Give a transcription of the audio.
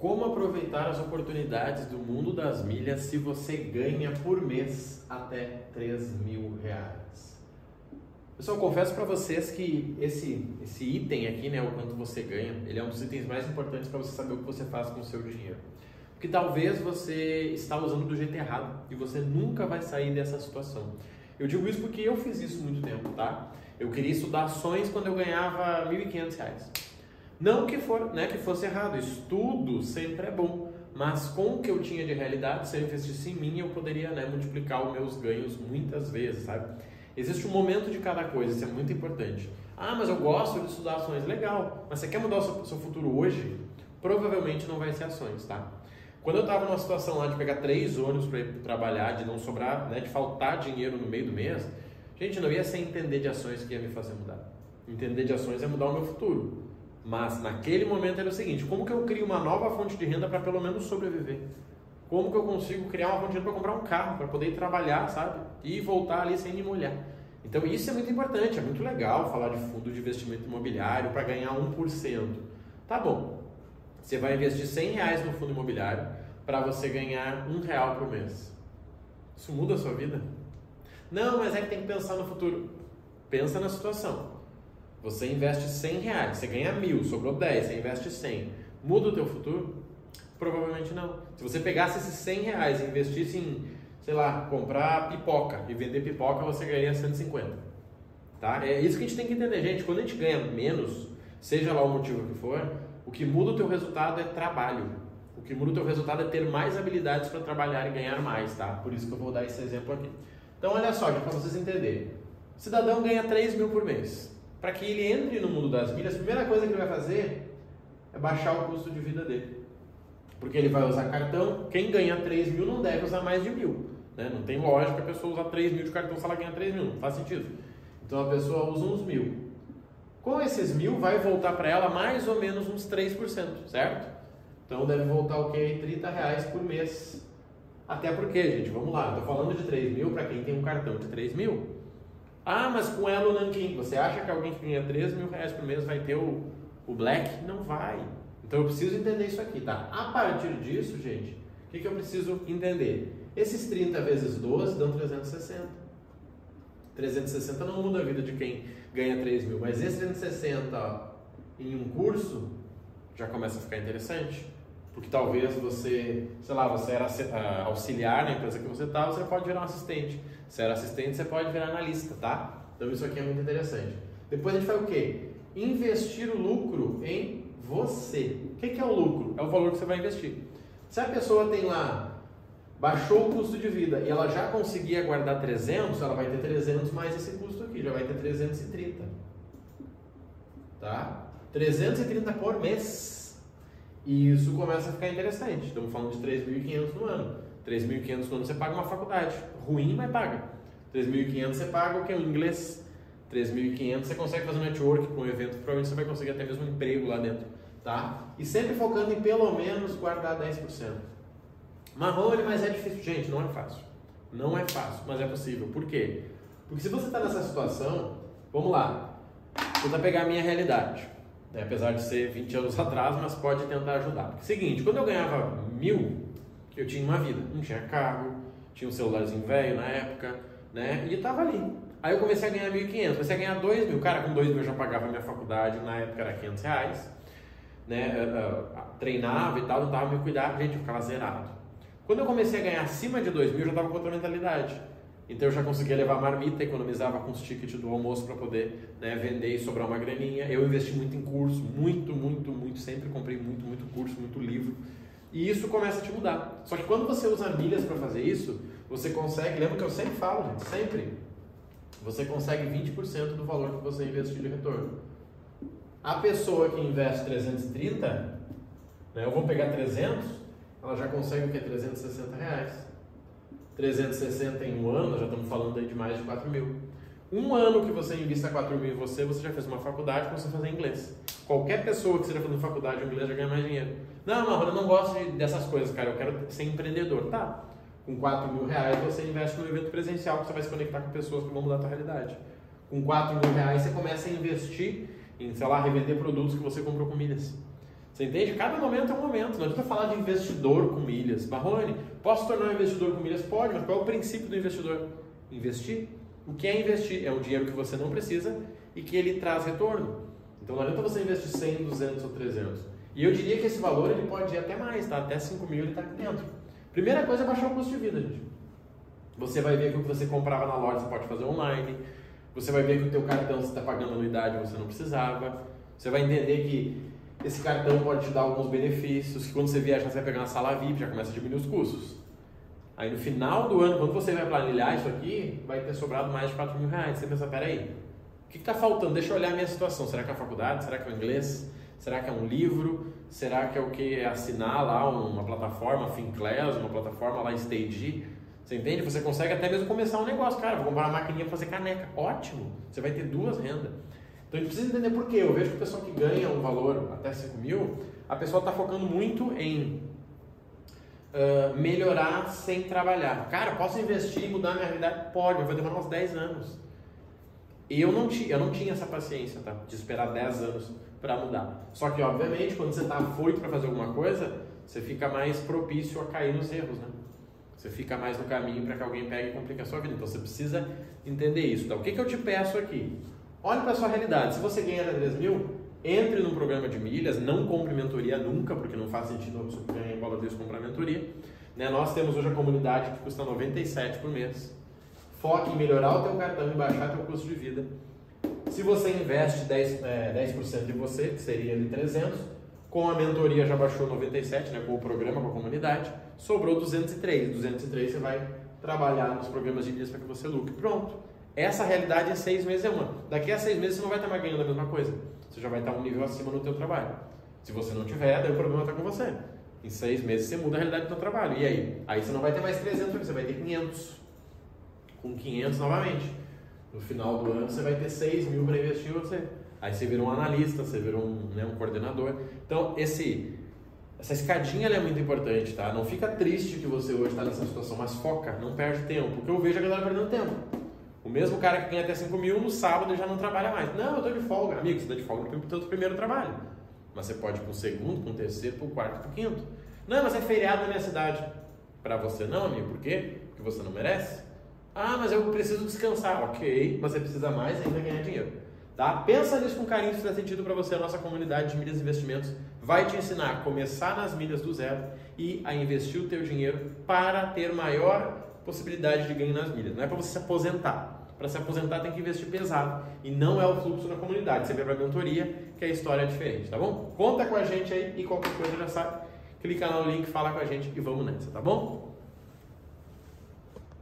Como aproveitar as oportunidades do mundo das milhas se você ganha por mês até 3 mil reais? Pessoal, confesso para vocês que esse, esse item aqui, né, o quanto você ganha, ele é um dos itens mais importantes para você saber o que você faz com o seu dinheiro. Porque talvez você está usando do jeito errado e você nunca vai sair dessa situação. Eu digo isso porque eu fiz isso muito tempo, tá? Eu queria estudar ações quando eu ganhava R$ 1.500. Não que, for, né, que fosse errado, estudo sempre é bom, mas com o que eu tinha de realidade, se eu investisse em mim, eu poderia né, multiplicar os meus ganhos muitas vezes, sabe? Existe um momento de cada coisa, isso é muito importante. Ah, mas eu gosto de estudar ações, legal, mas você quer mudar o seu, futuro hoje? Provavelmente não vai ser ações, tá? Quando eu estava numa situação lá de pegar três ônibus para ir trabalhar, de não sobrar, né, de faltar dinheiro no meio do mês, gente, não ia ser entender de ações que ia me fazer mudar. Entender de ações é mudar o meu futuro. Mas naquele momento era o seguinte: como que eu crio uma nova fonte de renda para pelo menos sobreviver? Como que eu consigo criar uma fonte de renda para comprar um carro, para poder trabalhar, sabe? E voltar ali sem me molhar. Então isso é muito importante, é muito legal falar de fundo de investimento imobiliário para ganhar 1%. Tá bom, você vai investir 100 reais no fundo imobiliário para você ganhar um real por mês. Isso muda a sua vida? Não, mas é que tem que pensar no futuro. Pensa na situação. Você investe 100 reais, você ganha mil, sobrou 10, você investe 100. Muda o teu futuro? Provavelmente não. Se você pegasse esses 100 reais e investisse em, sei lá, comprar pipoca e vender pipoca, você ganharia 150. Tá? É isso que a gente tem que entender, gente. Quando a gente ganha menos, seja lá o motivo que for, o que muda o teu resultado é trabalho. O que muda o teu resultado é ter mais habilidades para trabalhar e ganhar mais, tá? Por isso que eu vou dar esse exemplo aqui. Então, olha só, para vocês entenderem. Cidadão ganha 3 mil por mês para que ele entre no mundo das milhas, a primeira coisa que ele vai fazer é baixar o custo de vida dele. Porque ele vai usar cartão, quem ganha 3 mil não deve usar mais de mil. Né? Não tem lógica a pessoa usar 3 mil de cartão se ela ganha 3 mil, não faz sentido. Então a pessoa usa uns mil. Com esses mil vai voltar para ela mais ou menos uns 3%, certo? Então deve voltar o quê? 30 reais por mês. Até porque, gente, vamos lá, estou falando de 3 mil para quem tem um cartão de 3 mil. Ah, mas com ela o Nankin, você acha que alguém que ganha 13 mil reais por mês vai ter o, o Black? Não vai. Então eu preciso entender isso aqui, tá? A partir disso, gente, o que, que eu preciso entender? Esses 30 vezes 12 dão 360. 360 não muda a vida de quem ganha 3 mil, mas esse 360 em um curso já começa a ficar interessante. Porque talvez você, sei lá, você era ah, auxiliar na empresa que você está, você pode virar um assistente. Se era assistente, você pode virar analista, tá? Então isso aqui é muito interessante. Depois a gente faz o quê? Investir o lucro em você. O que é o lucro? É o valor que você vai investir. Se a pessoa tem lá, baixou o custo de vida e ela já conseguia guardar 300, ela vai ter 300 mais esse custo aqui, já vai ter 330. Tá? 330 por mês. E isso começa a ficar interessante. Estamos falando de 3.500 no ano. 3.500 no ano você paga uma faculdade ruim, mas paga. 3.500 você paga o que? O inglês. 3.500 você consegue fazer um network com um evento, provavelmente você vai conseguir até mesmo um emprego lá dentro, tá? E sempre focando em pelo menos guardar 10%. Marrone, mas é difícil. Gente, não é fácil. Não é fácil, mas é possível. Por quê? Porque se você está nessa situação, vamos lá, vou pegar a minha realidade. Né? Apesar de ser 20 anos atrás, mas pode tentar ajudar. Porque, seguinte, quando eu ganhava mil, eu tinha uma vida. Não tinha carro, tinha um celularzinho velho na época, né? E tava ali. Aí eu comecei a ganhar 1.500, comecei a ganhar 2 mil. Cara, com 2 mil eu já pagava minha faculdade, na época era 500 reais. Né? Eu, eu, treinava e tal, não tava me cuidar, gente, eu ficava zerado. Quando eu comecei a ganhar acima de 2 mil, eu já tava com outra mentalidade. Então eu já conseguia levar marmita, economizava com os tickets do almoço para poder né, vender e sobrar uma graninha. Eu investi muito em curso, muito, muito, muito. Sempre comprei muito, muito curso, muito livro. E isso começa a te mudar. Só que quando você usa milhas para fazer isso, você consegue, lembra que eu sempre falo, gente, sempre, você consegue 20% do valor que você investiu de retorno. A pessoa que investe 330, né, eu vou pegar 300, ela já consegue o que? 360 reais. 360 em um ano, já estamos falando aí de mais de 4 mil. Um ano que você invista 4 mil em você, você já fez uma faculdade para você fazer inglês. Qualquer pessoa que esteja fazendo faculdade de inglês já ganha mais dinheiro. Não, não, eu não gosto de, dessas coisas, cara. Eu quero ser empreendedor. Tá. Com 4 mil reais você investe no evento presencial que você vai se conectar com pessoas que vão mudar a tua realidade. Com 4 mil reais você começa a investir em, sei lá, revender produtos que você comprou com milhas. Você entende? Cada momento é um momento. Não adianta falar de investidor com milhas. Marrone, posso tornar um investidor com milhas? Pode, mas qual é o princípio do investidor? Investir. O que é investir? É um dinheiro que você não precisa e que ele traz retorno. Então não adianta você investir 100, 200 ou 300. E eu diria que esse valor ele pode ir até mais, tá? Até 5 mil ele está aqui dentro. Primeira coisa é baixar o custo de vida, gente. Você vai ver que o que você comprava na loja você pode fazer online. Você vai ver que o teu cartão você está pagando anuidade você não precisava. Você vai entender que esse cartão pode te dar alguns benefícios, que quando você viajar você vai pegar uma sala VIP, já começa a diminuir os custos. Aí no final do ano, quando você vai planilhar isso aqui, vai ter sobrado mais de 4 mil reais. Você pensa, peraí, o que está faltando? Deixa eu olhar a minha situação. Será que é a faculdade? Será que é o inglês? Será que é um livro? Será que é o que? É assinar lá uma plataforma, Finclass, uma plataforma lá Stage? Você entende? Você consegue até mesmo começar um negócio. Cara, vou comprar uma maquininha para fazer caneca. Ótimo! Você vai ter duas rendas. Então a gente precisa entender por quê. Eu vejo que o pessoal que ganha um valor até 5 mil, a pessoa está focando muito em uh, melhorar sem trabalhar. Cara, posso investir e mudar a minha realidade? Pode, mas vai demorar uns 10 anos. Eu não, tinha, eu não tinha essa paciência, tá? De esperar 10 anos para mudar. Só que, obviamente, quando você está afoito para fazer alguma coisa, você fica mais propício a cair nos erros, né? Você fica mais no caminho para que alguém pegue e complique a sua vida. Então você precisa entender isso. Tá? O que, que eu te peço aqui? Olhe para a sua realidade. Se você ganha até 3 mil, entre num programa de milhas, não compre mentoria nunca, porque não faz sentido você ganhar em bola Deus comprar mentoria. Né? Nós temos hoje a comunidade que custa 97 por mês. Foque em melhorar o teu cartão e baixar teu custo de vida. Se você investe 10%, é, 10 de você, que seria de 300, com a mentoria já baixou 97, né, com o programa, com a comunidade, sobrou 203. 203 você vai trabalhar nos programas de milhas para que você lucre. Pronto. Essa realidade em seis meses é uma. Daqui a seis meses você não vai estar mais ganhando a mesma coisa. Você já vai estar um nível acima no teu trabalho. Se você não tiver, daí o problema está com você. Em seis meses você muda a realidade do teu trabalho. E aí? Aí você não vai ter mais 300, você vai ter 500. Com 500 novamente. No final do ano você vai ter 6 mil para investir em você. Aí você vira um analista, você vira um, né, um coordenador. Então, esse, essa escadinha é muito importante, tá? Não fica triste que você hoje está nessa situação, mas foca, não perde tempo. Porque eu vejo a galera perdendo tempo. O mesmo cara que ganha até 5 mil, no sábado já não trabalha mais. Não, eu estou de folga. Amigo, você está de folga no teu primeiro trabalho. Mas você pode ir para o segundo, para o terceiro, para o quarto, para o quinto. Não, mas é feriado na minha cidade. Para você não, amigo. Por quê? Porque você não merece. Ah, mas eu preciso descansar. Ok, mas você precisa mais ainda ganhar dinheiro. Tá? Pensa nisso com carinho, se fizer sentido para você. A nossa comunidade de milhas e investimentos vai te ensinar a começar nas milhas do zero e a investir o teu dinheiro para ter maior possibilidade de ganho nas milhas. Não é para você se aposentar. Para se aposentar tem que investir pesado. E não é o fluxo na comunidade. Você vem para a mentoria, que a história é diferente, tá bom? Conta com a gente aí e qualquer coisa já sabe. Clica no link, fala com a gente e vamos nessa, tá bom?